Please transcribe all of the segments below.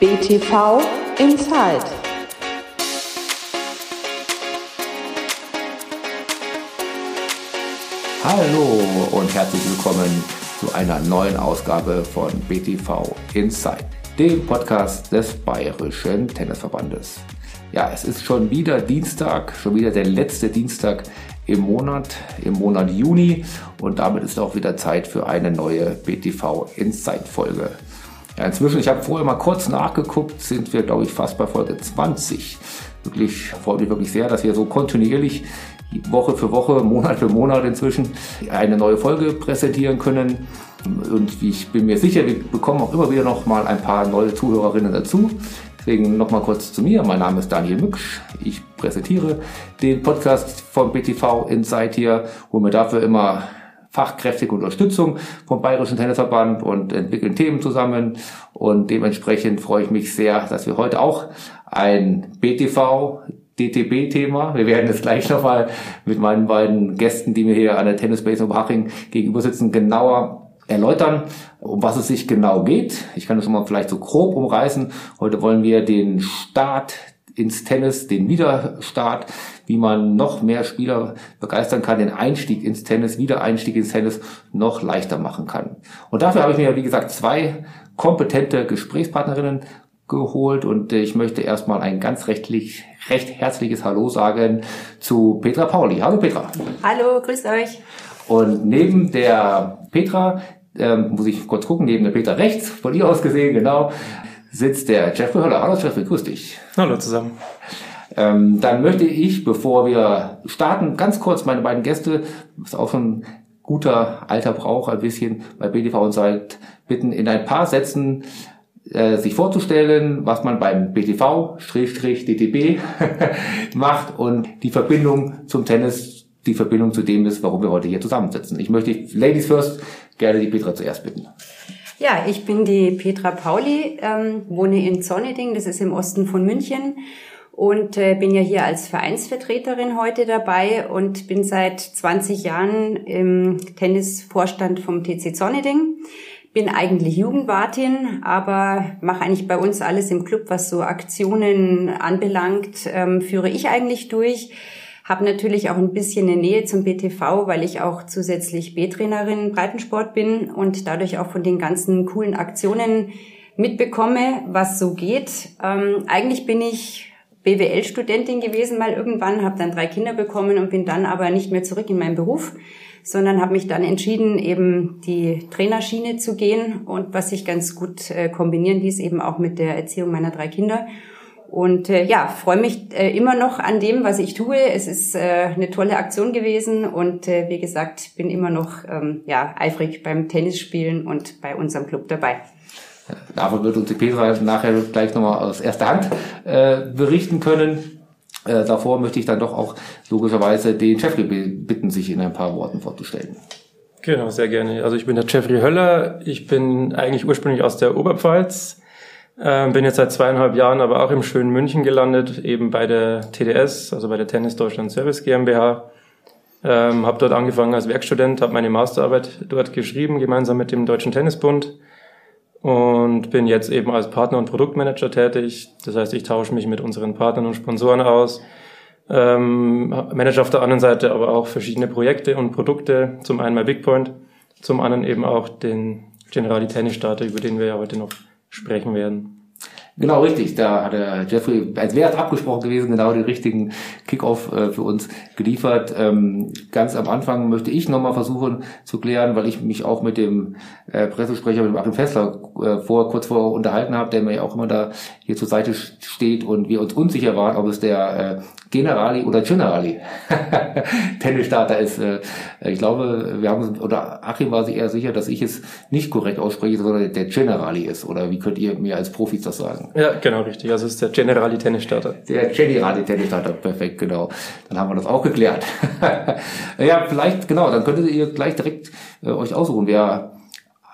BTV Inside. Hallo und herzlich willkommen zu einer neuen Ausgabe von BTV Inside, dem Podcast des Bayerischen Tennisverbandes. Ja, es ist schon wieder Dienstag, schon wieder der letzte Dienstag im Monat, im Monat Juni und damit ist auch wieder Zeit für eine neue BTV Inside Folge. Ja, inzwischen, ich habe vorher mal kurz nachgeguckt, sind wir, glaube ich, fast bei Folge 20. Wirklich, freut mich wirklich sehr, dass wir so kontinuierlich Woche für Woche, Monat für Monat inzwischen eine neue Folge präsentieren können. Und ich bin mir sicher, wir bekommen auch immer wieder noch mal ein paar neue Zuhörerinnen dazu. Deswegen noch mal kurz zu mir. Mein Name ist Daniel Mücksch. Ich präsentiere den Podcast von BTV Insight hier, wo mir dafür immer fachkräftige Unterstützung vom Bayerischen Tennisverband und entwickeln Themen zusammen. Und dementsprechend freue ich mich sehr, dass wir heute auch ein BTV DTB-Thema. Wir werden es gleich nochmal mit meinen beiden Gästen, die mir hier an der Tennisbase Oberhaching gegenüber sitzen, genauer erläutern, um was es sich genau geht. Ich kann das mal vielleicht so grob umreißen. Heute wollen wir den Start ins Tennis, den Wiederstart, wie man noch mehr Spieler begeistern kann, den Einstieg ins Tennis, Wiedereinstieg ins Tennis noch leichter machen kann. Und dafür habe ich mir, wie gesagt, zwei kompetente Gesprächspartnerinnen geholt und ich möchte erstmal ein ganz rechtlich, recht herzliches Hallo sagen zu Petra Pauli. Hallo Petra. Hallo, grüßt euch. Und neben der Petra, ähm, muss ich kurz gucken, neben der Petra rechts, von ihr aus gesehen, genau, sitzt der Jeffrey Höller. Hallo Jeffrey, grüß dich. Hallo zusammen. Ähm, dann möchte ich, bevor wir starten, ganz kurz meine beiden Gäste, ist auch schon guter alter Brauch ein bisschen bei BDV und Zeit, bitten in ein paar Sätzen äh, sich vorzustellen, was man beim BTV-DTB macht und die Verbindung zum Tennis, die Verbindung zu dem ist, warum wir heute hier zusammensitzen. Ich möchte Ladies first gerne die Petra zuerst bitten. Ja, ich bin die Petra Pauli, ähm, wohne in Zonneding, das ist im Osten von München und äh, bin ja hier als Vereinsvertreterin heute dabei und bin seit 20 Jahren im Tennisvorstand vom TC Zonneding. Bin eigentlich Jugendwartin, aber mache eigentlich bei uns alles im Club, was so Aktionen anbelangt, ähm, führe ich eigentlich durch habe natürlich auch ein bisschen eine Nähe zum BTV, weil ich auch zusätzlich B-Trainerin Breitensport bin und dadurch auch von den ganzen coolen Aktionen mitbekomme, was so geht. Ähm, eigentlich bin ich BWL-Studentin gewesen mal irgendwann, habe dann drei Kinder bekommen und bin dann aber nicht mehr zurück in meinen Beruf, sondern habe mich dann entschieden, eben die Trainerschiene zu gehen und was sich ganz gut äh, kombinieren ließ, eben auch mit der Erziehung meiner drei Kinder. Und äh, ja, freue mich äh, immer noch an dem, was ich tue. Es ist äh, eine tolle Aktion gewesen und äh, wie gesagt, bin immer noch ähm, ja, eifrig beim Tennisspielen und bei unserem Club dabei. Davon wird uns die Petra nachher gleich nochmal aus erster Hand äh, berichten können. Äh, davor möchte ich dann doch auch logischerweise den Jeffrey bitten, sich in ein paar Worten vorzustellen. Genau, sehr gerne. Also ich bin der Jeffrey Höller. Ich bin eigentlich ursprünglich aus der Oberpfalz ähm, bin jetzt seit zweieinhalb Jahren aber auch im schönen München gelandet, eben bei der TDS, also bei der Tennis Deutschland Service GmbH. Ähm, habe dort angefangen als Werkstudent, habe meine Masterarbeit dort geschrieben, gemeinsam mit dem Deutschen Tennisbund und bin jetzt eben als Partner und Produktmanager tätig. Das heißt, ich tausche mich mit unseren Partnern und Sponsoren aus, ähm, manage auf der anderen Seite aber auch verschiedene Projekte und Produkte. Zum einen mein Big Point, zum anderen eben auch den Generali Tennis Starter, über den wir ja heute noch sprechen werden. Genau, richtig. Da hat der Jeffrey, als wäre es abgesprochen gewesen, genau den richtigen Kickoff äh, für uns geliefert. Ähm, ganz am Anfang möchte ich nochmal versuchen zu klären, weil ich mich auch mit dem äh, Pressesprecher, mit Achim Fessler, äh, vor, kurz vor unterhalten habe, der mir ja auch immer da hier zur Seite steht und wir uns unsicher waren, ob es der äh, Generali oder Generali Tennisstarter ist. Äh, ich glaube, wir haben oder Achim war sich eher sicher, dass ich es nicht korrekt ausspreche, sondern der Generali ist. Oder wie könnt ihr mir als Profis das sagen? Ja, genau richtig. Also es ist der Generali Tennisstarter. Der Generali Tennisstarter, perfekt, genau. Dann haben wir das auch geklärt. ja, vielleicht, genau, dann könntet ihr gleich direkt äh, euch aussuchen, wer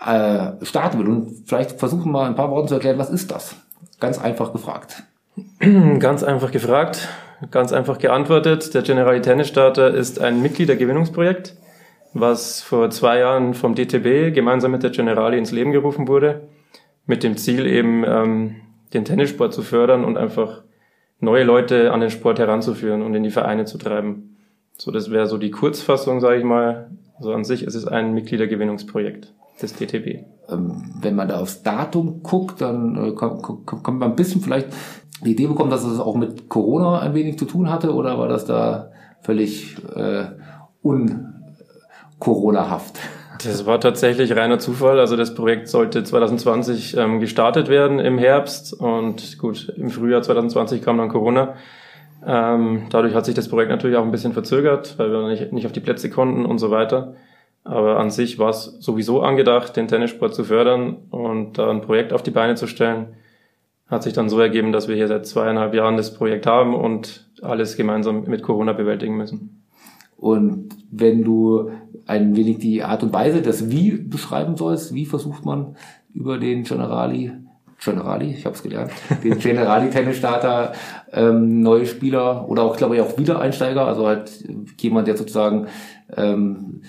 äh, starten will. Und vielleicht versuchen mal ein paar Worte zu erklären, was ist das? Ganz einfach gefragt. Ganz einfach gefragt. Ganz einfach geantwortet. Der Generali Tennis Starter ist ein Mitgliedergewinnungsprojekt, was vor zwei Jahren vom DTB gemeinsam mit der Generali ins Leben gerufen wurde, mit dem Ziel eben ähm, den Tennissport zu fördern und einfach neue Leute an den Sport heranzuführen und in die Vereine zu treiben. So, das wäre so die Kurzfassung, sage ich mal. Also an sich ist es ein Mitgliedergewinnungsprojekt des DTB. Ähm, wenn man da aufs Datum guckt, dann äh, kommt man ein bisschen vielleicht die Idee bekommen, dass es auch mit Corona ein wenig zu tun hatte oder war das da völlig äh, un-Corona-haft? Das war tatsächlich reiner Zufall. Also das Projekt sollte 2020 ähm, gestartet werden im Herbst und gut, im Frühjahr 2020 kam dann Corona. Ähm, dadurch hat sich das Projekt natürlich auch ein bisschen verzögert, weil wir nicht, nicht auf die Plätze konnten und so weiter. Aber an sich war es sowieso angedacht, den Tennissport zu fördern und da ein Projekt auf die Beine zu stellen. Hat sich dann so ergeben, dass wir hier seit zweieinhalb Jahren das Projekt haben und alles gemeinsam mit Corona bewältigen müssen. Und wenn du ein wenig die Art und Weise das Wie beschreiben sollst, wie versucht man über den Generali, Generali, ich habe es gelernt, den Generali Tennisstarter ähm, neue Spieler oder auch, glaube ich, auch Wiedereinsteiger, also halt jemand, der sozusagen ähm,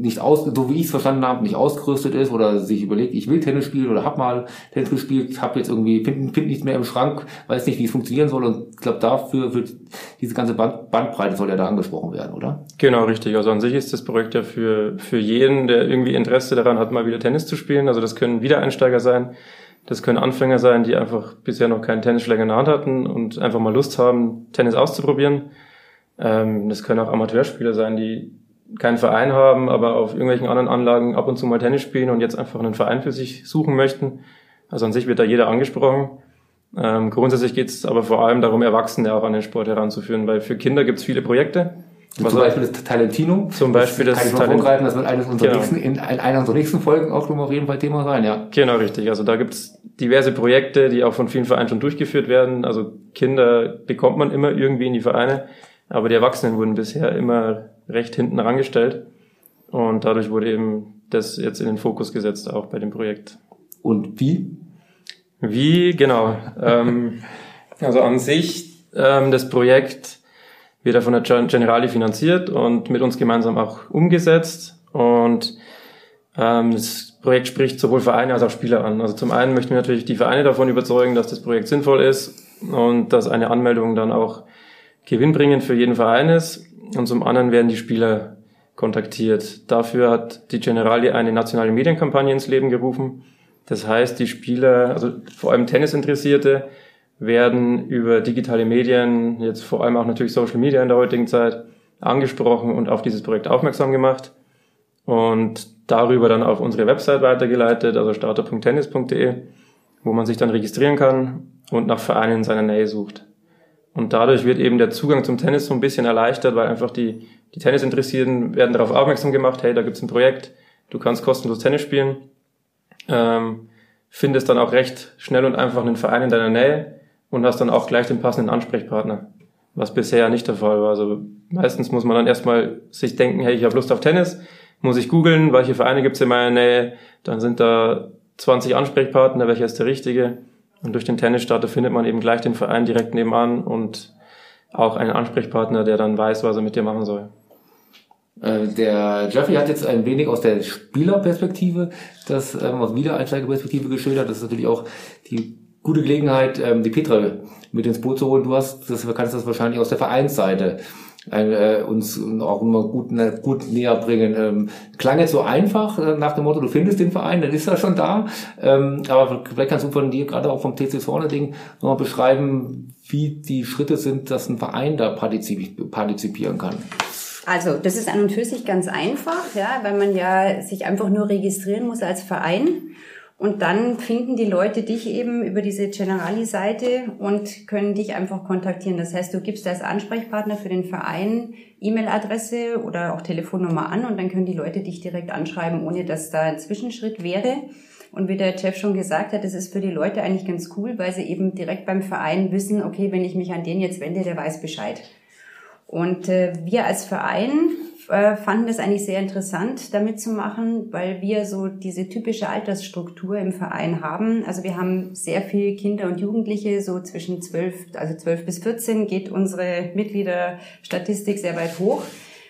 nicht aus, so wie ich es verstanden habe, nicht ausgerüstet ist oder sich überlegt, ich will Tennis spielen oder hab mal Tennis gespielt, habe jetzt irgendwie find, find nichts mehr im Schrank, weiß nicht, wie es funktionieren soll und ich glaube dafür wird diese ganze Band, Bandbreite soll ja da angesprochen werden, oder? Genau, richtig. Also an sich ist das Projekt ja für für jeden, der irgendwie Interesse daran hat, mal wieder Tennis zu spielen. Also das können Wiedereinsteiger sein, das können Anfänger sein, die einfach bisher noch keinen Tennisschläger in der Hand hatten und einfach mal Lust haben, Tennis auszuprobieren. Ähm, das können auch Amateurspieler sein, die keinen Verein haben, aber auf irgendwelchen anderen Anlagen ab und zu mal Tennis spielen und jetzt einfach einen Verein für sich suchen möchten. Also an sich wird da jeder angesprochen. Ähm, grundsätzlich geht es aber vor allem darum, Erwachsene auch an den Sport heranzuführen, weil für Kinder gibt es viele Projekte. Was zum Beispiel das Talentino. Zum Beispiel das, das Talentino. Das wird eines unserer genau. nächsten, in einer unserer nächsten Folgen auch nochmal auf jeden Fall Thema sein, ja. Genau, richtig. Also da gibt es diverse Projekte, die auch von vielen Vereinen schon durchgeführt werden. Also Kinder bekommt man immer irgendwie in die Vereine, aber die Erwachsenen wurden bisher immer recht hinten rangestellt. Und dadurch wurde eben das jetzt in den Fokus gesetzt, auch bei dem Projekt. Und wie? Wie, genau. ähm, also an sich, ähm, das Projekt wird ja von der Generali finanziert und mit uns gemeinsam auch umgesetzt. Und ähm, das Projekt spricht sowohl Vereine als auch Spieler an. Also zum einen möchten wir natürlich die Vereine davon überzeugen, dass das Projekt sinnvoll ist und dass eine Anmeldung dann auch gewinnbringend für jeden Verein ist und zum anderen werden die Spieler kontaktiert. Dafür hat die Generali eine nationale Medienkampagne ins Leben gerufen. Das heißt, die Spieler, also vor allem Tennisinteressierte, werden über digitale Medien, jetzt vor allem auch natürlich Social Media in der heutigen Zeit, angesprochen und auf dieses Projekt aufmerksam gemacht und darüber dann auf unsere Website weitergeleitet, also starter.tennis.de, wo man sich dann registrieren kann und nach Vereinen in seiner Nähe sucht. Und dadurch wird eben der Zugang zum Tennis so ein bisschen erleichtert, weil einfach die, die Tennisinteressierten werden darauf aufmerksam gemacht, hey, da gibt's ein Projekt, du kannst kostenlos Tennis spielen, ähm, findest dann auch recht schnell und einfach einen Verein in deiner Nähe und hast dann auch gleich den passenden Ansprechpartner, was bisher nicht der Fall war. Also meistens muss man dann erstmal sich denken, hey, ich habe Lust auf Tennis, muss ich googeln, welche Vereine gibt's in meiner Nähe, dann sind da 20 Ansprechpartner, welcher ist der richtige und durch den Tennisstarter findet man eben gleich den Verein direkt nebenan und auch einen Ansprechpartner, der dann weiß, was er mit dir machen soll. Äh, der Jeffrey hat jetzt ein wenig aus der Spielerperspektive, das ähm, aus Wiedereinsteigerperspektive geschildert. Das ist natürlich auch die gute Gelegenheit, ähm, die Petra mit ins Boot zu holen. Du hast, das kannst das wahrscheinlich aus der Vereinsseite äh, uns auch immer gut, gut näher bringen. Ähm, klang jetzt so einfach äh, nach dem Motto, du findest den Verein, dann ist er schon da. Ähm, aber vielleicht kannst du von dir gerade auch vom TC Vorne Ding nochmal beschreiben, wie die Schritte sind, dass ein Verein da partizip partizipieren kann. Also, das ist an und für sich ganz einfach, ja, weil man ja sich einfach nur registrieren muss als Verein. Und dann finden die Leute dich eben über diese Generali-Seite und können dich einfach kontaktieren. Das heißt, du gibst als Ansprechpartner für den Verein E-Mail-Adresse oder auch Telefonnummer an und dann können die Leute dich direkt anschreiben, ohne dass da ein Zwischenschritt wäre. Und wie der Chef schon gesagt hat, das ist für die Leute eigentlich ganz cool, weil sie eben direkt beim Verein wissen, okay, wenn ich mich an den jetzt wende, der weiß Bescheid. Und äh, wir als Verein äh, fanden es eigentlich sehr interessant, damit zu machen, weil wir so diese typische Altersstruktur im Verein haben. Also wir haben sehr viele Kinder und Jugendliche, so zwischen 12, also 12 bis 14 geht unsere Mitgliederstatistik sehr weit hoch.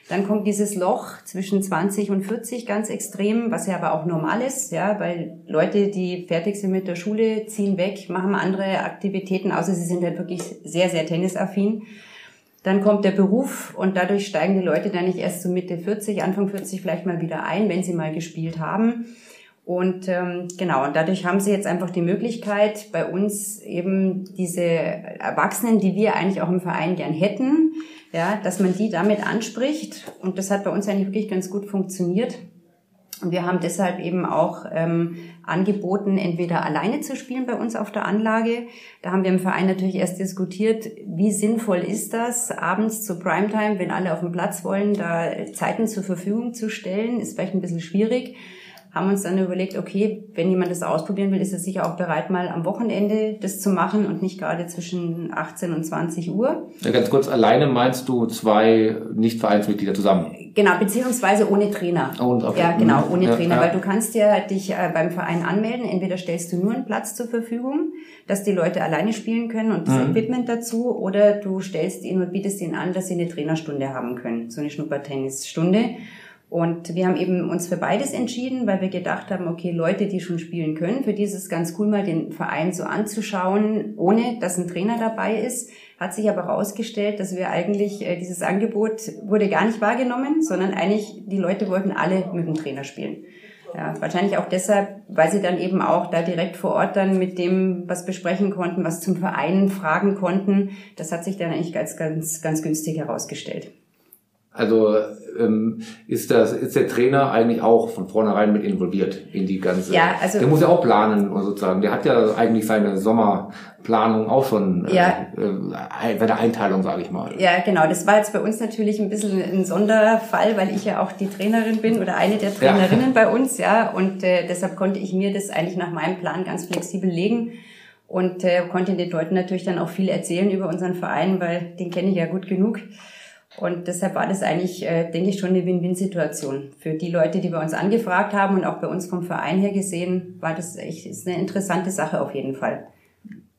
Dann kommt dieses Loch zwischen 20 und 40 ganz extrem, was ja aber auch normal ist, ja, weil Leute, die fertig sind mit der Schule, ziehen weg, machen andere Aktivitäten, außer sie sind halt wirklich sehr, sehr tennisaffin. Dann kommt der Beruf und dadurch steigen die Leute dann nicht erst so Mitte 40, Anfang 40 vielleicht mal wieder ein, wenn sie mal gespielt haben. Und ähm, genau, und dadurch haben sie jetzt einfach die Möglichkeit, bei uns eben diese Erwachsenen, die wir eigentlich auch im Verein gern hätten, ja, dass man die damit anspricht. Und das hat bei uns eigentlich wirklich ganz gut funktioniert. Und wir haben deshalb eben auch ähm, angeboten, entweder alleine zu spielen bei uns auf der Anlage. Da haben wir im Verein natürlich erst diskutiert, wie sinnvoll ist das, abends zu Primetime, wenn alle auf dem Platz wollen, da Zeiten zur Verfügung zu stellen, ist vielleicht ein bisschen schwierig haben uns dann überlegt, okay, wenn jemand das ausprobieren will, ist er sicher auch bereit, mal am Wochenende das zu machen und nicht gerade zwischen 18 und 20 Uhr. Ja, ganz kurz, alleine meinst du zwei Nicht-Vereinsmitglieder zusammen? Genau, beziehungsweise ohne Trainer. Und, okay. Ja, genau, ohne ja, Trainer, ja. weil du kannst ja dich äh, beim Verein anmelden. Entweder stellst du nur einen Platz zur Verfügung, dass die Leute alleine spielen können und das Mhm. Equipment dazu, oder du stellst ihnen und bietest ihnen an, dass sie eine Trainerstunde haben können, so eine Schnuppertennisstunde. Und wir haben eben uns für beides entschieden, weil wir gedacht haben, okay, Leute, die schon spielen können, für die ist es ganz cool, mal den Verein so anzuschauen, ohne dass ein Trainer dabei ist. Hat sich aber herausgestellt, dass wir eigentlich, äh, dieses Angebot wurde gar nicht wahrgenommen, sondern eigentlich, die Leute wollten alle mit dem Trainer spielen. Ja, wahrscheinlich auch deshalb, weil sie dann eben auch da direkt vor Ort dann mit dem was besprechen konnten, was zum Verein fragen konnten. Das hat sich dann eigentlich ganz, ganz, ganz günstig herausgestellt. Also ähm, ist das ist der Trainer eigentlich auch von vornherein mit involviert in die ganze. Ja, also- der muss ja auch planen sozusagen. Der hat ja eigentlich seine Sommerplanung auch schon äh, Ja. äh, seine Einteilung, sage ich mal. Ja, genau. Das war jetzt bei uns natürlich ein bisschen ein Sonderfall, weil ich ja auch die Trainerin bin oder eine der Ja. Trainerinnen bei uns, ja. Und äh, deshalb konnte ich mir das eigentlich nach meinem Plan ganz flexibel legen und äh, konnte den Leuten natürlich dann auch viel erzählen über unseren Verein, weil den kenne ich ja gut genug. Und deshalb war das eigentlich, äh, denke ich, schon eine Win-Win-Situation. Für die Leute, die bei uns angefragt haben und auch bei uns vom Verein her gesehen, war das echt ist eine interessante Sache auf jeden Fall.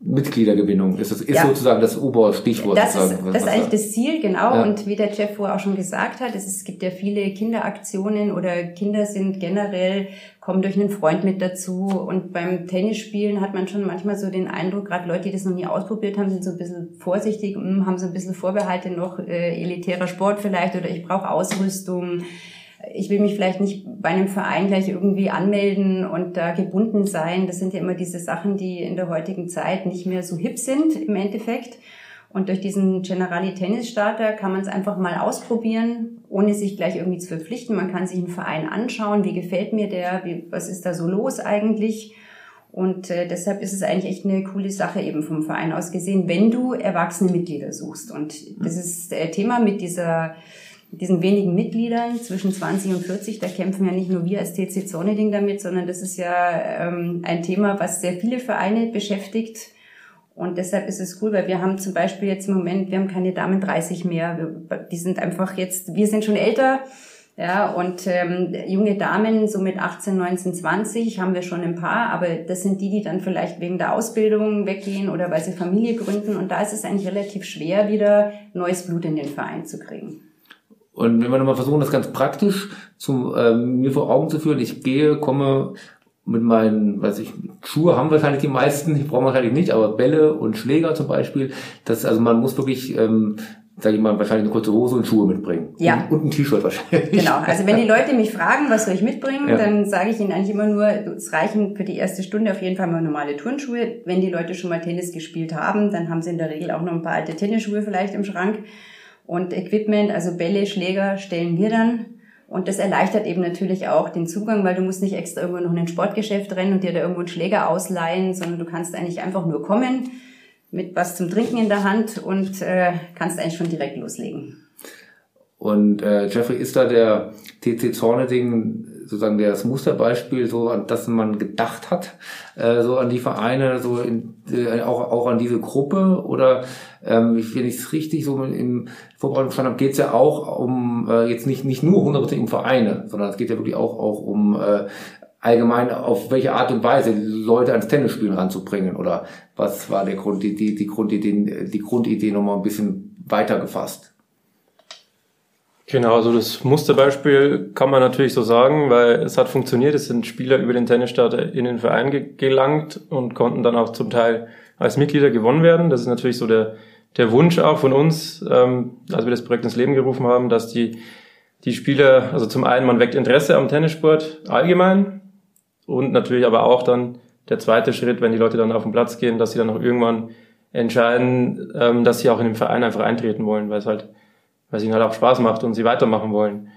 Mitgliedergewinnung ist das ist Ja. sozusagen das Oberstichwort. Das ist, das ist eigentlich da- das Ziel, genau. Ja. Und wie der Jeff vorher auch schon gesagt hat, es, es gibt ja viele Kinderaktionen oder Kinder sind generell, kommen durch einen Freund mit dazu. Und beim Tennisspielen hat man schon manchmal so den Eindruck, gerade Leute, die das noch nie ausprobiert haben, sind so ein bisschen vorsichtig, hm, haben so ein bisschen Vorbehalte noch, äh, elitärer Sport vielleicht oder ich brauche Ausrüstung. Ich will mich vielleicht nicht bei einem Verein gleich irgendwie anmelden und da gebunden sein. Das sind ja immer diese Sachen, die in der heutigen Zeit nicht mehr so hip sind im Endeffekt. Und durch diesen Generali Tennis Starter kann man es einfach mal ausprobieren, ohne sich gleich irgendwie zu verpflichten. Man kann sich einen Verein anschauen, wie gefällt mir der, wie, was ist da so los eigentlich. Und äh, deshalb ist es eigentlich echt eine coole Sache eben vom Verein aus gesehen, wenn du erwachsene Mitglieder suchst. Und das ist äh, Thema mit dieser diesen wenigen Mitgliedern zwischen 20 und 40, da kämpfen ja nicht nur wir als TC Zorneding damit, sondern das ist ja ähm, ein Thema, was sehr viele Vereine beschäftigt. Und deshalb ist es cool, weil wir haben zum Beispiel jetzt im Moment, wir haben keine Damen 30 mehr. Die sind einfach jetzt, wir sind schon älter. Ja, und ähm, junge Damen, so mit 18, 19, 20 haben wir schon ein paar, aber das sind die, die dann vielleicht wegen der Ausbildung weggehen oder weil sie Familie gründen. Und da ist es eigentlich relativ schwer, wieder neues Blut in den Verein zu kriegen. Und wenn wir nochmal versuchen, das ganz praktisch zum, ähm, mir vor Augen zu führen, ich gehe, komme mit meinen, weiß ich, Schuhe haben wahrscheinlich die meisten, die brauchen wahrscheinlich nicht, aber Bälle und Schläger zum Beispiel, das, also man muss wirklich, ähm, sage ich mal, wahrscheinlich eine kurze Hose und Schuhe mitbringen. Ja. Und, und ein T-Shirt wahrscheinlich. Genau, also wenn die Leute mich fragen, was soll ich mitbringen, Ja. dann sage ich ihnen eigentlich immer nur, es reichen für die erste Stunde auf jeden Fall mal normale Turnschuhe. Wenn die Leute schon mal Tennis gespielt haben, dann haben sie in der Regel auch noch ein paar alte Tennisschuhe vielleicht im Schrank. Und Equipment, also Bälle, Schläger stellen wir dann. Und das erleichtert eben natürlich auch den Zugang, weil du musst nicht extra irgendwo noch in ein Sportgeschäft rennen und dir da irgendwo einen Schläger ausleihen, sondern du kannst eigentlich einfach nur kommen mit was zum Trinken in der Hand und äh, kannst eigentlich schon direkt loslegen. Und äh, Jeffrey, ist da der TC Zorneding sozusagen das Musterbeispiel, so an das man gedacht hat, äh, so an die Vereine, so in, äh, auch, auch an diese Gruppe? Oder ähm, ich- ich es richtig so im Vorbereitung verstanden habe, geht es ja auch um äh, jetzt nicht, nicht nur 100% um Vereine, sondern es geht ja wirklich auch, auch um äh, allgemein auf welche Art und Weise Leute ans Tennisspielen ranzubringen oder was war der Grund, die, die, die Grundidee, die Grundidee nochmal ein bisschen weiter gefasst? Genau, also das Musterbeispiel kann man natürlich so sagen, weil es hat funktioniert. Es sind Spieler über den Tennisstarter in den Verein ge gelangt und konnten dann auch zum Teil als Mitglieder gewonnen werden. Das ist natürlich so der, der Wunsch auch von uns, ähm, als wir das Projekt ins Leben gerufen haben, dass die, die Spieler, also zum einen, man weckt Interesse am Tennissport allgemein und natürlich aber auch dann der zweite Schritt, wenn die Leute dann auf den Platz gehen, dass sie dann auch irgendwann entscheiden, ähm, dass sie auch in den Verein einfach eintreten wollen, weil es halt weil es ihnen halt auch Spaß macht und sie weitermachen wollen.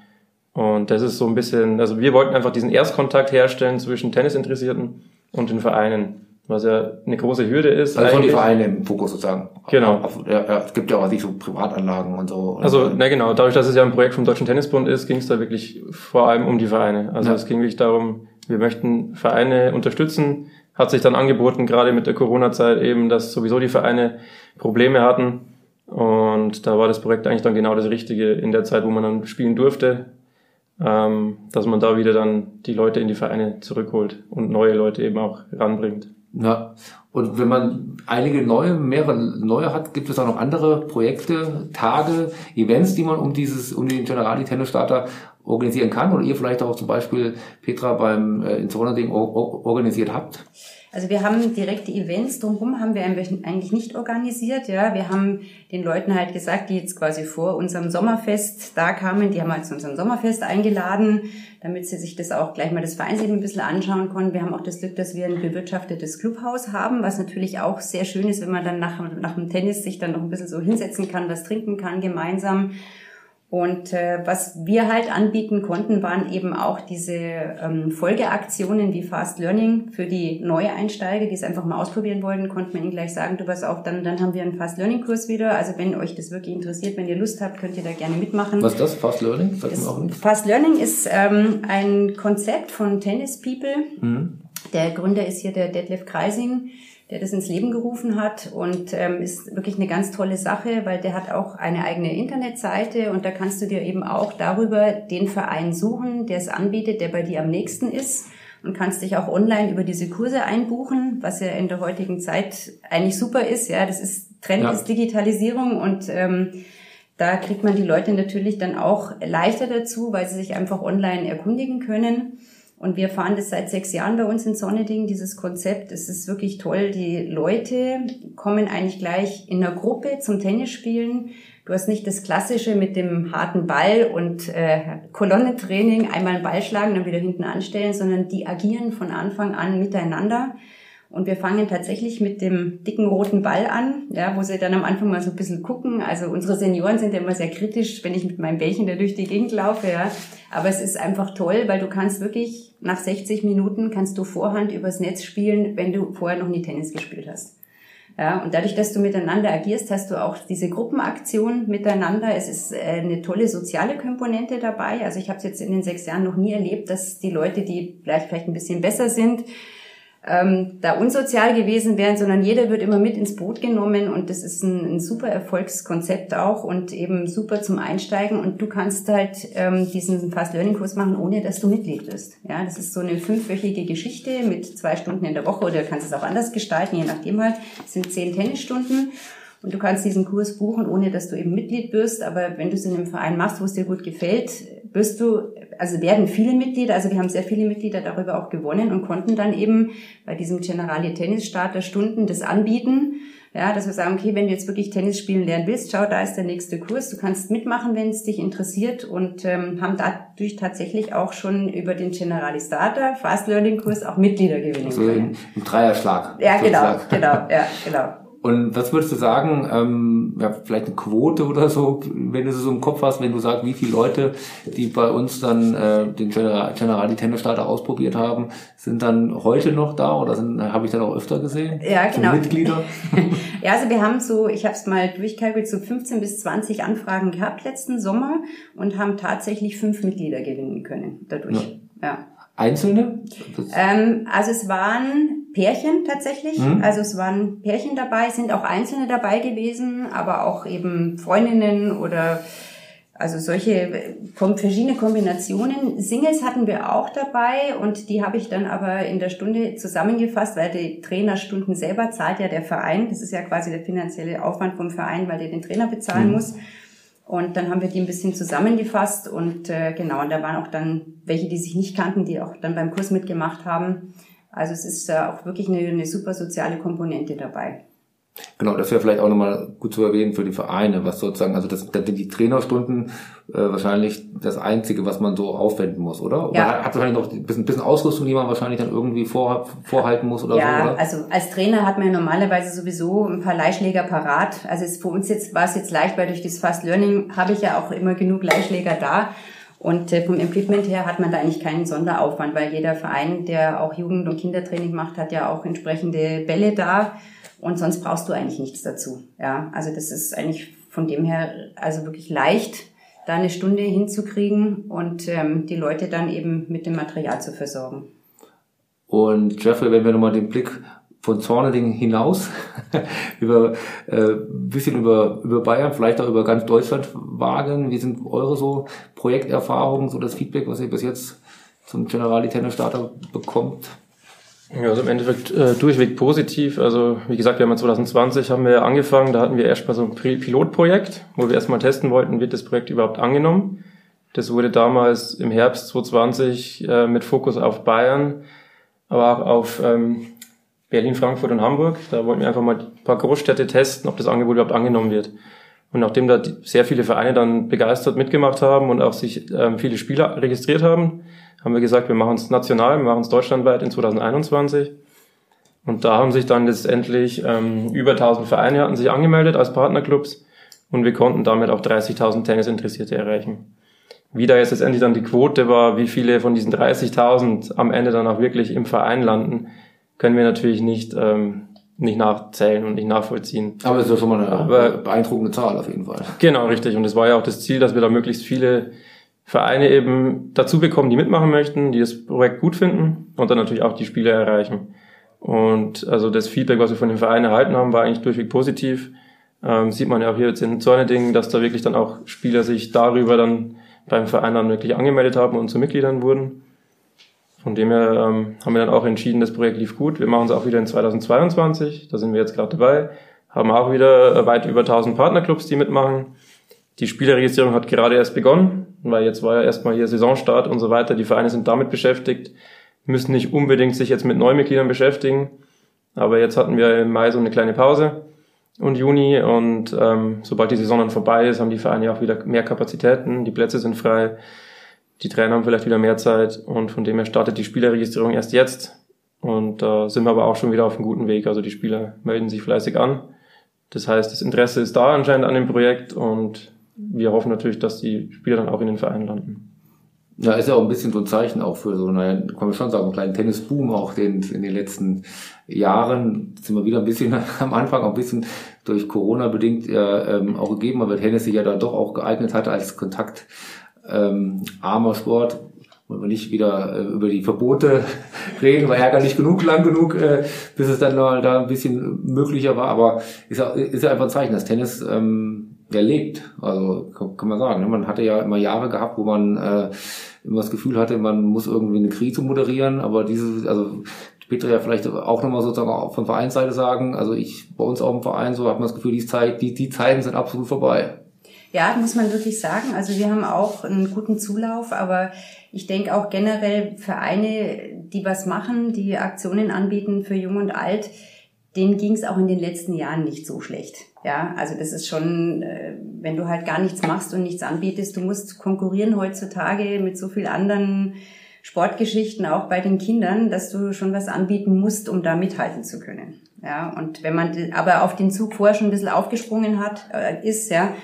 Und das ist so ein bisschen, also wir wollten einfach diesen Erstkontakt herstellen zwischen Tennisinteressierten und den Vereinen, was ja eine große Hürde ist. Also von die Vereine im Fokus sozusagen. Genau. Auf, ja, es gibt ja auch nicht so Privatanlagen und so. Also, na genau, dadurch, dass es ja ein Projekt vom Deutschen Tennisbund ist, ging es da wirklich vor allem um die Vereine. Also ja. es ging wirklich darum, wir möchten Vereine unterstützen. Hat sich dann angeboten, gerade mit der Corona-Zeit eben, dass sowieso die Vereine Probleme hatten und da war das Projekt eigentlich dann genau das Richtige in der Zeit, wo man dann spielen durfte, ähm, dass man da wieder dann die Leute in die Vereine zurückholt und neue Leute eben auch ranbringt. Ja, und wenn man einige neue, mehrere neue hat, gibt es auch noch andere Projekte, Tage, Events, die man um dieses, um den Generali Tennis Starter organisieren kann oder ihr vielleicht auch zum Beispiel Petra beim äh, ins Ding organisiert habt? Also wir haben direkte Events drumherum haben wir eigentlich nicht organisiert. Ja, wir haben den Leuten halt gesagt, die jetzt quasi vor unserem Sommerfest da kamen, die haben halt zu unserem Sommerfest eingeladen, damit sie sich das auch gleich mal das Vereinsleben ein bisschen anschauen konnten. Wir haben auch das Glück, dass wir ein bewirtschaftetes Clubhaus haben, was natürlich auch sehr schön ist, wenn man dann nach, nach dem Tennis sich dann noch ein bisschen so hinsetzen kann, was trinken kann gemeinsam. Und äh, was wir halt anbieten konnten, waren eben auch diese ähm, Folgeaktionen wie Fast Learning für die Neueinsteiger, die es einfach mal ausprobieren wollten, konnten wir ihnen gleich sagen, du was auch, dann, dann haben wir einen Fast Learning Kurs wieder. Also wenn euch das wirklich interessiert, wenn ihr Lust habt, könnt ihr da gerne mitmachen. Was ist das, Fast Learning? Das, Fast Learning ist ähm, ein Konzept von Tennis People. Mhm. Der Gründer ist hier der Detlef Kreising der das ins Leben gerufen hat und ähm, ist wirklich eine ganz tolle Sache, weil der hat auch eine eigene Internetseite und da kannst du dir eben auch darüber den Verein suchen, der es anbietet, der bei dir am nächsten ist und kannst dich auch online über diese Kurse einbuchen, was ja in der heutigen Zeit eigentlich super ist. Ja, das ist Trend ja. ist Digitalisierung und ähm, da kriegt man die Leute natürlich dann auch leichter dazu, weil sie sich einfach online erkundigen können. Und wir fahren das seit sechs Jahren bei uns in Sonneding, dieses Konzept. Es ist wirklich toll. Die Leute kommen eigentlich gleich in einer Gruppe zum Tennisspielen. Du hast nicht das Klassische mit dem harten Ball und äh, Kolonnentraining, einmal einen Ball schlagen, dann wieder hinten anstellen, sondern die agieren von Anfang an miteinander. Und wir fangen tatsächlich mit dem dicken roten Ball an, ja, wo sie dann am Anfang mal so ein bisschen gucken. Also unsere Senioren sind ja immer sehr kritisch, wenn ich mit meinem Bällchen da durch die Gegend laufe, ja. Aber es ist einfach toll, weil du kannst wirklich nach 60 Minuten kannst du Vorhand übers Netz spielen, wenn du vorher noch nie Tennis gespielt hast. Ja, und dadurch, dass du miteinander agierst, hast du auch diese Gruppenaktion miteinander. Es ist äh, eine tolle soziale Komponente dabei. Also ich habe es jetzt in den sechs Jahren noch nie erlebt, dass die Leute, die vielleicht vielleicht ein bisschen besser sind, ähm, da unsozial gewesen wären, sondern jeder wird immer mit ins Boot genommen und das ist ein, ein super Erfolgskonzept auch und eben super zum Einsteigen und du kannst halt ähm, diesen Fast Learning Kurs machen, ohne dass du Mitglied bist. Ja, das ist so eine fünfwöchige Geschichte mit zwei Stunden in der Woche oder du kannst es auch anders gestalten, je nachdem halt. Es sind zehn Tennisstunden und du kannst diesen Kurs buchen, ohne dass du eben Mitglied wirst. Aber wenn du es in einem Verein machst, wo es dir gut gefällt, wirst du, also werden viele Mitglieder, also wir haben sehr viele Mitglieder darüber auch gewonnen und konnten dann eben bei diesem Generali Tennis Starter Stunden das anbieten. Ja, dass wir sagen, okay, wenn du jetzt wirklich Tennis spielen lernen willst, schau, da ist der nächste Kurs. Du kannst mitmachen, wenn es dich interessiert und ähm, haben dadurch tatsächlich auch schon über den Generali Starter Fast Learning Kurs auch Mitglieder gewinnen also können. Im Dreierschlag. Ja, genau, genau, ja, genau. Und was würdest du sagen, ähm, ja, vielleicht eine Quote oder so, wenn du es so im Kopf hast, wenn du sagst, wie viele Leute, die bei uns dann äh, den General, Generali Tennis Starter ausprobiert haben, sind dann heute noch da oder sind habe ich dann auch öfter gesehen? Ja, genau. So Mitglieder? ja, also wir haben so, ich habe es mal durchkalkuliert, so 15 bis 20 Anfragen gehabt letzten Sommer und haben tatsächlich fünf Mitglieder gewinnen können dadurch. Ja. ja. Einzelne? Ähm, also es waren Pärchen tatsächlich. Mhm. Also es waren Pärchen dabei, sind auch Einzelne dabei gewesen, aber auch eben Freundinnen oder also solche verschiedene Kombinationen. Singles hatten wir auch dabei und die habe ich dann aber in der Stunde zusammengefasst, weil die Trainerstunden selber zahlt ja der Verein. Das ist ja quasi der finanzielle Aufwand vom Verein, weil der den Trainer bezahlen mhm. muss. Und dann haben wir die ein bisschen zusammengefasst und äh, genau, und da waren auch dann welche, die sich nicht kannten, die auch dann beim Kurs mitgemacht haben. Also es ist da auch wirklich eine, eine super soziale Komponente dabei. Genau, das wäre vielleicht auch nochmal gut zu erwähnen für die Vereine, was sozusagen, also das, das sind die Trainerstunden äh, wahrscheinlich das Einzige, was man so aufwenden muss, oder? Oder Ja. hat wahrscheinlich noch ein bisschen, bisschen Ausrüstung, die man wahrscheinlich dann irgendwie vor, vorhalten muss oder ja, so, oder? also als Trainer hat man ja normalerweise sowieso ein paar Leihschläger parat. Also es, für uns jetzt war es jetzt leicht, weil durch das Fast Learning habe ich ja auch immer genug Leihschläger da. Und äh, vom Equipment her hat man da eigentlich keinen Sonderaufwand, weil jeder Verein, der auch Jugend- und Kindertraining macht, hat ja auch entsprechende Bälle da. Und sonst brauchst du eigentlich nichts dazu. Ja, also das ist eigentlich von dem her also wirklich leicht, da eine Stunde hinzukriegen und ähm, die Leute dann eben mit dem Material zu versorgen. Und Jeffrey, wenn wir nochmal den Blick von Zorneding hinaus über äh, bisschen über über Bayern, vielleicht auch über ganz Deutschland wagen. Wie sind eure so Projekterfahrungen, so das Feedback, was ihr bis jetzt zum Generali Tennis Starter bekommt? Ja, also im Endeffekt äh, durchweg positiv. Also wie gesagt, wir haben ja 2020 haben wir angefangen, da hatten wir erstmal so ein Pilotprojekt, wo wir erstmal testen wollten, wird das Projekt überhaupt angenommen. Das wurde damals im Herbst 2020 äh, mit Fokus auf Bayern, aber auch auf ähm, Berlin, Frankfurt und Hamburg. Da wollten wir einfach mal ein paar Großstädte testen, ob das Angebot überhaupt angenommen wird. Und nachdem da sehr viele Vereine dann begeistert mitgemacht haben und auch sich ähm, viele Spieler registriert haben, haben wir gesagt, wir machen es national, wir machen es deutschlandweit in 2021. Und da haben sich dann letztendlich ähm, über 1000 Vereine hatten sich angemeldet als Partnerclubs und wir konnten damit auch 30.000 Tennisinteressierte erreichen. Wie da jetzt letztendlich dann die Quote war, wie viele von diesen 30.000 am Ende dann auch wirklich im Verein landen, können wir natürlich nicht, ähm, nicht nachzählen und nicht nachvollziehen. Aber es ist ja schon mal eine Aber- beeindruckende Zahl auf jeden Fall. Genau, richtig. Und es war ja auch das Ziel, dass wir da möglichst viele Vereine eben dazu bekommen, die mitmachen möchten, die das Projekt gut finden und dann natürlich auch die Spieler erreichen. Und also das Feedback, was wir von den Vereinen erhalten haben, war eigentlich durchweg positiv. Ähm, sieht man ja auch hier jetzt in Zorneding, dass da wirklich dann auch Spieler sich darüber dann beim Verein dann wirklich angemeldet haben und zu Mitgliedern wurden. Von dem her ähm, haben wir dann auch entschieden, das Projekt lief gut. Wir machen es auch wieder in 2022, da sind wir jetzt gerade dabei. Haben auch wieder äh, weit über 1000 Partnerclubs, die mitmachen. Die Spielerregistrierung hat gerade erst begonnen, weil jetzt war ja erstmal hier Saisonstart und so weiter. Die Vereine sind damit beschäftigt, müssen nicht unbedingt sich jetzt mit Neumitgliedern beschäftigen. Aber jetzt hatten wir im Mai so eine kleine Pause und Juni und ähm, sobald die Saison dann vorbei ist, haben die Vereine auch wieder mehr Kapazitäten, die Plätze sind frei, die Trainer haben vielleicht wieder mehr Zeit und von dem her startet die Spielerregistrierung erst jetzt und da sind wir aber auch schon wieder auf einem guten Weg. Also die Spieler melden sich fleißig an. Das heißt, das Interesse ist da anscheinend an dem Projekt und wir hoffen natürlich, dass die Spieler dann auch in den Vereinen landen. Ja, ist ja auch ein bisschen so ein Zeichen auch für so, naja, kann man schon sagen, einen kleinen Tennisboom auch den, in den letzten Jahren. Sind wir wieder ein bisschen am Anfang, auch ein bisschen durch Corona bedingt ja, ähm, auch gegeben, aber Tennis sich ja dann doch auch geeignet hat als Kontakt ähm, Sport. Wollen wir nicht wieder äh, über die Verbote reden, war ärgerlich genug, lang genug, äh, bis es dann mal da ein bisschen möglicher war. Aber ist ja, ist ja einfach ein Zeichen, dass Tennis ähm, ja lebt. Also kann, man sagen. ne? Man hatte ja immer Jahre gehabt, wo man äh, immer das Gefühl hatte, man muss irgendwie eine Krise moderieren. Aber diese, also Peter ja vielleicht auch nochmal sozusagen von Vereinsseite sagen. Also ich bei uns auch im Verein so hat man das Gefühl, die Zeit, die, die Zeiten sind absolut vorbei. Ja, muss man wirklich sagen. Also wir haben auch einen guten Zulauf, aber ich denke auch generell Vereine, die was machen, die Aktionen anbieten für Jung und Alt, denen ging es auch in den letzten Jahren nicht so schlecht. Ja, also das ist schon, äh, wenn du halt gar nichts machst und nichts anbietest, du musst konkurrieren heutzutage mit so viel anderen Sportgeschichten auch bei den Kindern, dass du schon was anbieten musst, um da mithalten zu können. Ja, und wenn man aber auf den Zug vorher schon ein bisschen aufgesprungen hat, äh, ist, ja,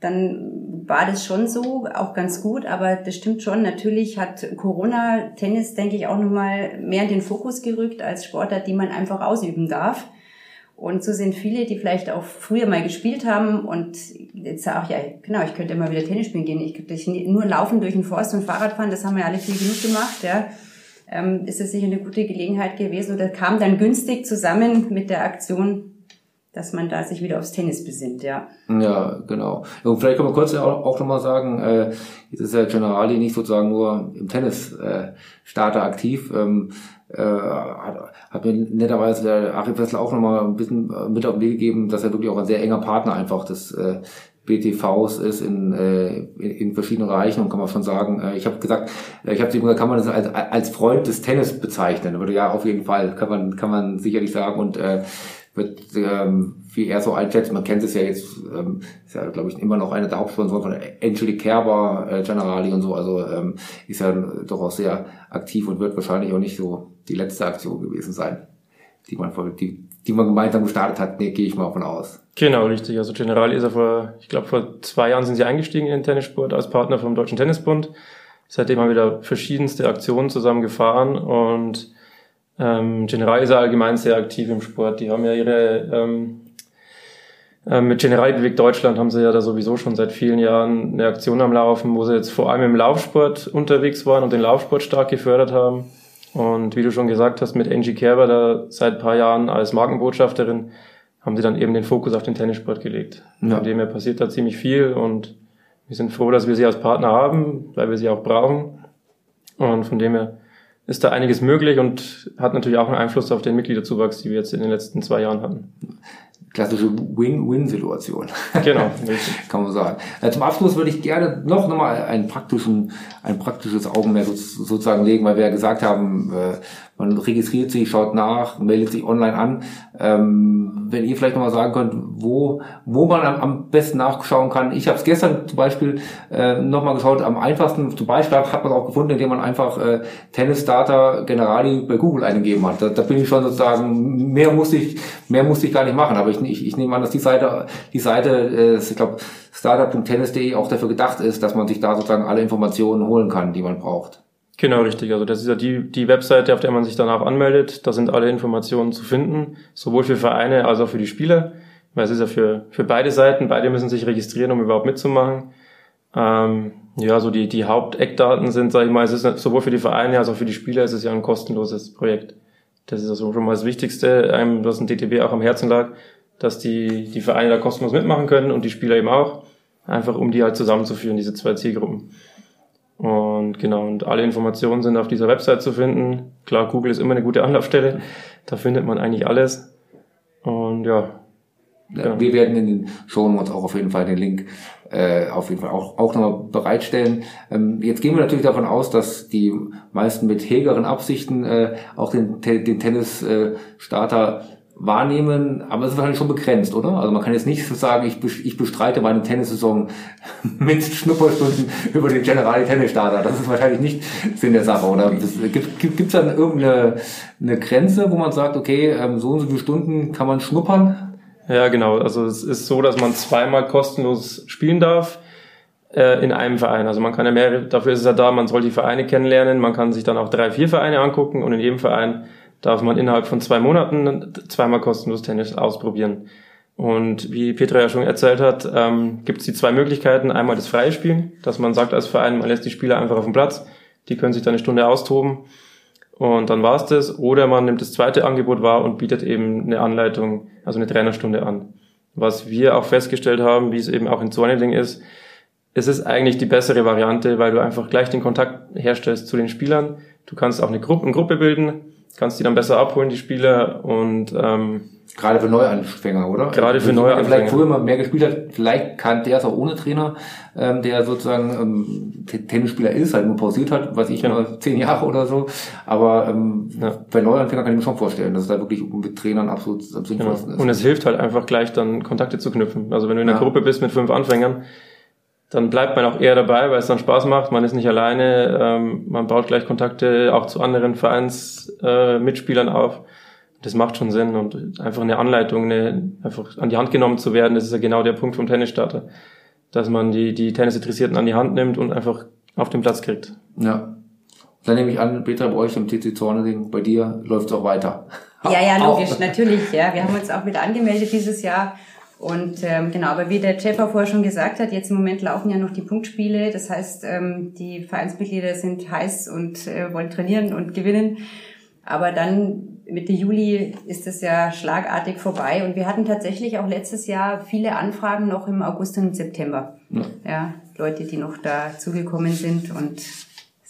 dann war das schon so, auch ganz gut, aber das stimmt schon. Natürlich hat Corona Tennis, denke ich, auch nochmal mehr in den Fokus gerückt als Sportart, die man einfach ausüben darf. Und so sind viele, die vielleicht auch früher mal gespielt haben und jetzt ich, ja, genau, ich könnte immer wieder Tennis spielen gehen. Ich könnte nur laufen durch den Forst und Fahrrad fahren, das haben wir alle viel genug gemacht, ja. Ähm, ist es sicher eine gute Gelegenheit gewesen oder kam dann günstig zusammen mit der Aktion, dass man da sich wieder aufs Tennis besinnt, ja. Ja, genau. Und vielleicht kann man kurz auch, auch nochmal sagen, äh, jetzt ist ja Generali nicht sozusagen nur im Tennis äh, Starter aktiv. Ähm, äh, hat, hat mir netterweise der Achim Fessler auch nochmal ein bisschen äh, mit auf den Weg gegeben, dass er wirklich auch ein sehr enger Partner einfach des äh, BTVs ist in, äh, in verschiedenen Bereichen und kann man schon sagen, äh, ich habe gesagt, äh, ich habe gesagt, kann man das als, als Freund des Tennis bezeichnen? Aber ja, auf jeden Fall kann man kann man sicherlich sagen und äh, wird ähm, wie er so einschätzt, man kennt es ja jetzt, ähm, ist ja glaube ich immer noch einer der Hauptsponsoren von Angelique Kerber, äh, Generali und so, also ähm, ist ja doch sehr aktiv und wird wahrscheinlich auch nicht so die letzte Aktion gewesen sein, die man die, die man gemeinsam gestartet hat, nee, gehe ich mal davon aus. Genau, richtig. Also Generali ist ja vor, ich glaube vor zwei Jahren sind sie eingestiegen in den Tennissport als Partner vom Deutschen Tennisbund. Seitdem haben wir da verschiedenste Aktionen zusammen gefahren und ähm, General ist ja allgemein sehr aktiv im Sport. Die haben ja ihre ähm, äh, mit General Bewegt Deutschland haben sie ja da sowieso schon seit vielen Jahren eine Aktion am Laufen, wo sie jetzt vor allem im Laufsport unterwegs waren und den Laufsport stark gefördert haben. Und wie du schon gesagt hast, mit Angie Kerber da seit ein paar Jahren als Markenbotschafterin haben sie dann eben den Fokus auf den Tennissport gelegt. Ja. Von dem her passiert da ziemlich viel und wir sind froh, dass wir sie als Partner haben, weil wir sie auch brauchen. Und von dem her ist da einiges möglich und hat natürlich auch einen Einfluss auf den Mitgliederzuwachs, die wir jetzt in den letzten zwei Jahren hatten klassische Win-Win-Situation. Genau, kann man sagen. Äh, zum Abschluss würde ich gerne noch nochmal einen praktischen, ein praktisches Augenmerk sozusagen legen, weil wir ja gesagt haben, äh, man registriert sich, schaut nach, meldet sich online an. Ähm, wenn ihr vielleicht nochmal sagen könnt, wo, wo man am, am besten nachschauen kann. Ich habe es gestern zum Beispiel äh, nochmal geschaut, am einfachsten, zum Beispiel hat man auch gefunden, indem man einfach äh, Tennis Starter Generali bei Google eingegeben hat. Da, da bin ich schon sozusagen, mehr musste ich, mehr musste ich gar nicht machen. Aber ich, ich, ich nehme an, dass die Seite, die Seite, äh, ich glaube, startup.tennis.de auch dafür gedacht ist, dass man sich da sozusagen alle Informationen holen kann, die man braucht. Genau, richtig. Also das ist ja die, die Webseite, auf der man sich danach anmeldet. Da sind alle Informationen zu finden, sowohl für Vereine als auch für die Spieler. Weil es ist ja für, für beide Seiten, beide müssen sich registrieren, um überhaupt mitzumachen. Ähm, ja, so die, die Haupteckdaten sind, sage ich mal, es ist sowohl für die Vereine als auch für die Spieler, es ist ja ein kostenloses Projekt. Das ist also schon mal das Wichtigste, einem, was ein DTB auch am Herzen lag, dass die, die Vereine da kostenlos mitmachen können und die Spieler eben auch. Einfach um die halt zusammenzuführen, diese zwei Zielgruppen. Und genau, und alle Informationen sind auf dieser Website zu finden. Klar, Google ist immer eine gute Anlaufstelle. Da findet man eigentlich alles. Und ja. Genau. Wir werden in den Notes auch auf jeden Fall den Link äh, auf jeden Fall auch, auch nochmal bereitstellen. Ähm, jetzt gehen wir natürlich davon aus, dass die meisten mit hegeren Absichten äh, auch den, den Tennis-Starter äh, wahrnehmen, aber es ist wahrscheinlich schon begrenzt, oder? Also man kann jetzt nicht sagen, ich, bestreite meine Tennissaison mit Schnupperstunden über den Generali Tennis. Das ist wahrscheinlich nicht Sinn der Sache, oder? Gibt es dann irgendeine eine Grenze, wo man sagt, okay, ähm, so und so viele Stunden kann man schnuppern? Ja, genau. Also es ist so, dass man zweimal kostenlos spielen darf äh, in einem Verein. Also man kann ja mehrere, dafür ist es ja da, man soll die Vereine kennenlernen, man kann sich dann auch drei, vier Vereine angucken und in jedem Verein darf man innerhalb von zwei Monaten zweimal kostenlos Tennis ausprobieren. Und wie Petra ja schon erzählt hat, ähm, gibt es die zwei Möglichkeiten. Einmal das freie Spielen, dass man sagt als Verein, man lässt die Spieler einfach auf dem Platz, die können sich dann eine Stunde austoben und dann war's das. Oder man nimmt das zweite Angebot wahr und bietet eben eine Anleitung, also eine Trainerstunde an. Was wir auch festgestellt haben, wie es eben auch in Zorneding ist, es ist eigentlich die bessere Variante, weil du einfach gleich den Kontakt herstellst zu den Spielern. Du kannst auch eine Gruppe, eine Gruppe bilden, kannst die dann besser abholen, die Spieler und ähm, Gerade für Neuanfänger, oder? Gerade für Neuanfänger. Vielleicht früher mal mehr gespielt hat, vielleicht kann der es auch ohne Trainer, ähm, der sozusagen ähm, Tennisspieler ist, halt nur pausiert hat, weiß ich, genau. zehn Jahre oder so. Aber ähm, ja. bei Neuanfänger kann ich mir schon vorstellen, dass es da wirklich mit Trainern absolut am sinnvollsten genau. ist. Und es hilft halt einfach gleich dann Kontakte zu knüpfen. Also wenn du in einer ja. Gruppe bist mit fünf Anfängern, dann bleibt man auch eher dabei, weil es dann Spaß macht. Man ist nicht alleine, ähm, man baut gleich Kontakte auch zu anderen Vereinsmitspielern äh, auf. Das macht schon Sinn und einfach eine Anleitung, eine, einfach an die Hand genommen zu werden, das ist ja genau der Punkt vom Tennisstarter, dass man die, die Tennisinteressierten an die Hand nimmt und einfach auf den Platz kriegt. Ja. Dann nehme ich an, Peter, bei euch im TC Zorneding, bei dir läuft es auch weiter. Ja, ja, logisch, natürlich. Ja, wir haben uns auch wieder angemeldet dieses Jahr und ähm, genau, aber wie der Chepper vorher schon gesagt hat, jetzt im Moment laufen ja noch die Punktspiele. Das heißt, ähm, die Vereinsmitglieder sind heiß und äh, wollen trainieren und gewinnen. Aber dann Mitte Juli ist es ja schlagartig vorbei. Und wir hatten tatsächlich auch letztes Jahr viele Anfragen noch im August und September. Ja, ja Leute, die noch da zugekommen sind und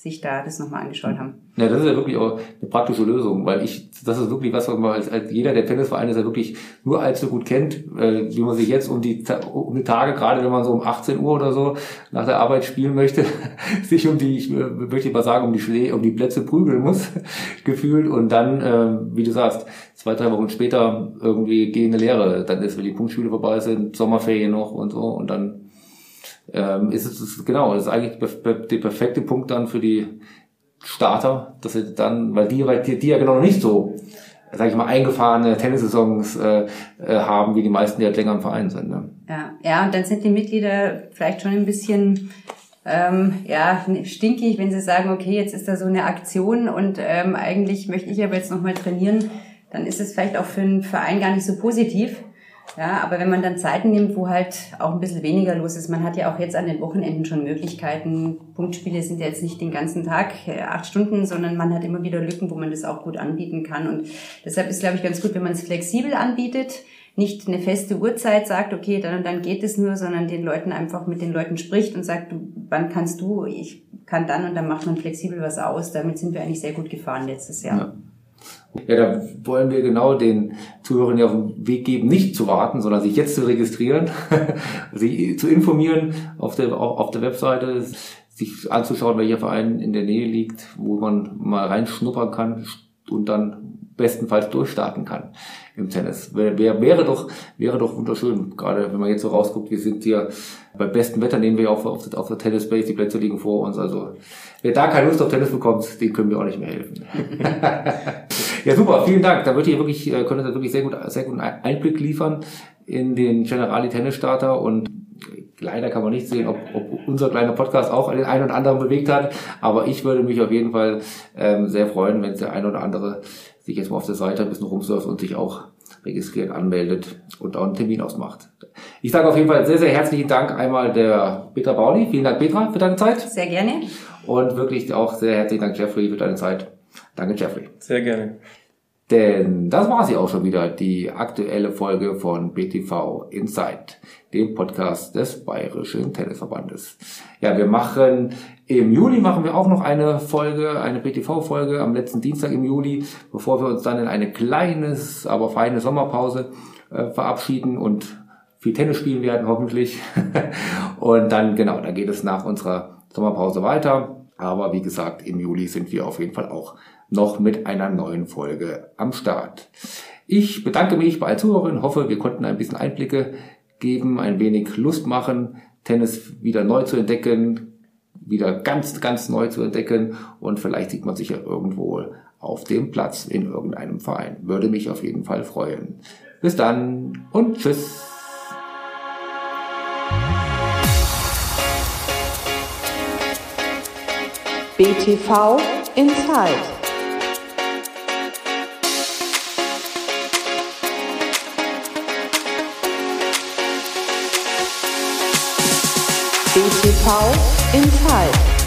sich da das nochmal angeschaut haben. Ja, das ist ja wirklich auch eine praktische Lösung, weil ich, das ist wirklich was, was man als, als jeder der Tennisvereine ist ja wirklich nur allzu gut kennt, äh, wie man sich jetzt um die, um die Tage, gerade wenn man so um 18 Uhr oder so nach der Arbeit spielen möchte, sich um die, ich möchte mal sagen, um die Schlä um die Plätze prügeln muss, gefühlt, und dann, äh, wie du sagst, zwei, drei Wochen später irgendwie gehen eine Lehre, dann ist, wenn die Punktspiele vorbei sind, Sommerferien noch und so, und dann ähm, ist es genau, das ist eigentlich der perfekte Punkt dann für die Starter, dass sie dann, weil die, weil die, die ja genau noch nicht so, sag ich mal, eingefahrene Tennissaisons äh, äh, haben, wie die meisten, die halt länger im Verein sind. Ne? Ja, ja, und dann sind die Mitglieder vielleicht schon ein bisschen ähm, ja, stinkig, wenn sie sagen, okay, jetzt ist da so eine Aktion und ähm, eigentlich möchte ich aber jetzt nochmal trainieren, dann ist es vielleicht auch für einen Verein gar nicht so positiv. Ja, aber wenn man dann Zeiten nimmt, wo halt auch ein bisschen weniger los ist, man hat ja auch jetzt an den Wochenenden schon Möglichkeiten. Punktspiele sind ja jetzt nicht den ganzen Tag äh, acht Stunden, sondern man hat immer wieder Lücken, wo man das auch gut anbieten kann. Und deshalb ist, glaube ich, ganz gut, wenn man es flexibel anbietet, nicht eine feste Uhrzeit sagt, okay, dann und dann geht es nur, sondern den Leuten einfach mit den Leuten spricht und sagt, du, wann kannst du? Ich kann dann und dann macht man flexibel was aus. Damit sind wir eigentlich sehr gut gefahren letztes Jahr. Ja. Ja, da wollen wir genau den Zuhörern ja auf den Weg geben, nicht zu warten, sondern sich jetzt zu registrieren, sich zu informieren auf der, auf der Webseite, sich anzuschauen, welcher Verein in der Nähe liegt, wo man mal reinschnuppern kann und dann bestenfalls durchstarten kann im Tennis. Wäre, wäre doch, wäre doch wunderschön. Gerade wenn man jetzt so rausguckt, wir sind hier bei bestem Wetter nehmen wir ja auch auf, auf der Tennis Base, die Plätze liegen vor uns. Also wer da keine Lust auf Tennis bekommt, dem können wir auch nicht mehr helfen. ja, super, vielen Dank. Da wird ihr wirklich, äh, könnt ihr wirklich sehr gut, sehr guten Einblick liefern in den Generali Tennis Starter und Leider kann man nicht sehen, ob, ob unser kleiner Podcast auch den einen oder anderen bewegt hat. Aber ich würde mich auf jeden Fall ähm, sehr freuen, wenn es der ein oder andere sich jetzt mal auf der Seite ein bisschen rumsurft und sich auch registriert, anmeldet und auch einen Termin ausmacht. Ich sage auf jeden Fall sehr, sehr herzlichen Dank einmal der Petra Bauli. Vielen Dank, Petra, für deine Zeit. Sehr gerne. Und wirklich auch sehr herzlichen Dank, Jeffrey, für deine Zeit. Danke, Jeffrey. Sehr gerne. Denn das war sie auch schon wieder, die aktuelle Folge von BTV Insight, dem Podcast des Bayerischen Tennisverbandes. Ja, wir machen im Juli machen wir auch noch eine Folge, eine BTV-Folge am letzten Dienstag im Juli, bevor wir uns dann in eine kleines, aber feine Sommerpause äh, verabschieden und viel Tennis spielen werden, hoffentlich. und dann, genau, dann geht es nach unserer Sommerpause weiter. Aber wie gesagt, im Juli sind wir auf jeden Fall auch noch mit einer neuen Folge am Start. Ich bedanke mich bei allen Zuhörern, hoffe, wir konnten ein bisschen Einblicke geben, ein wenig Lust machen, Tennis wieder neu zu entdecken, wieder ganz, ganz neu zu entdecken und vielleicht sieht man sich ja irgendwo auf dem Platz in irgendeinem Verein. Würde mich auf jeden Fall freuen. Bis dann und tschüss. BTV Inside. BTV Inside.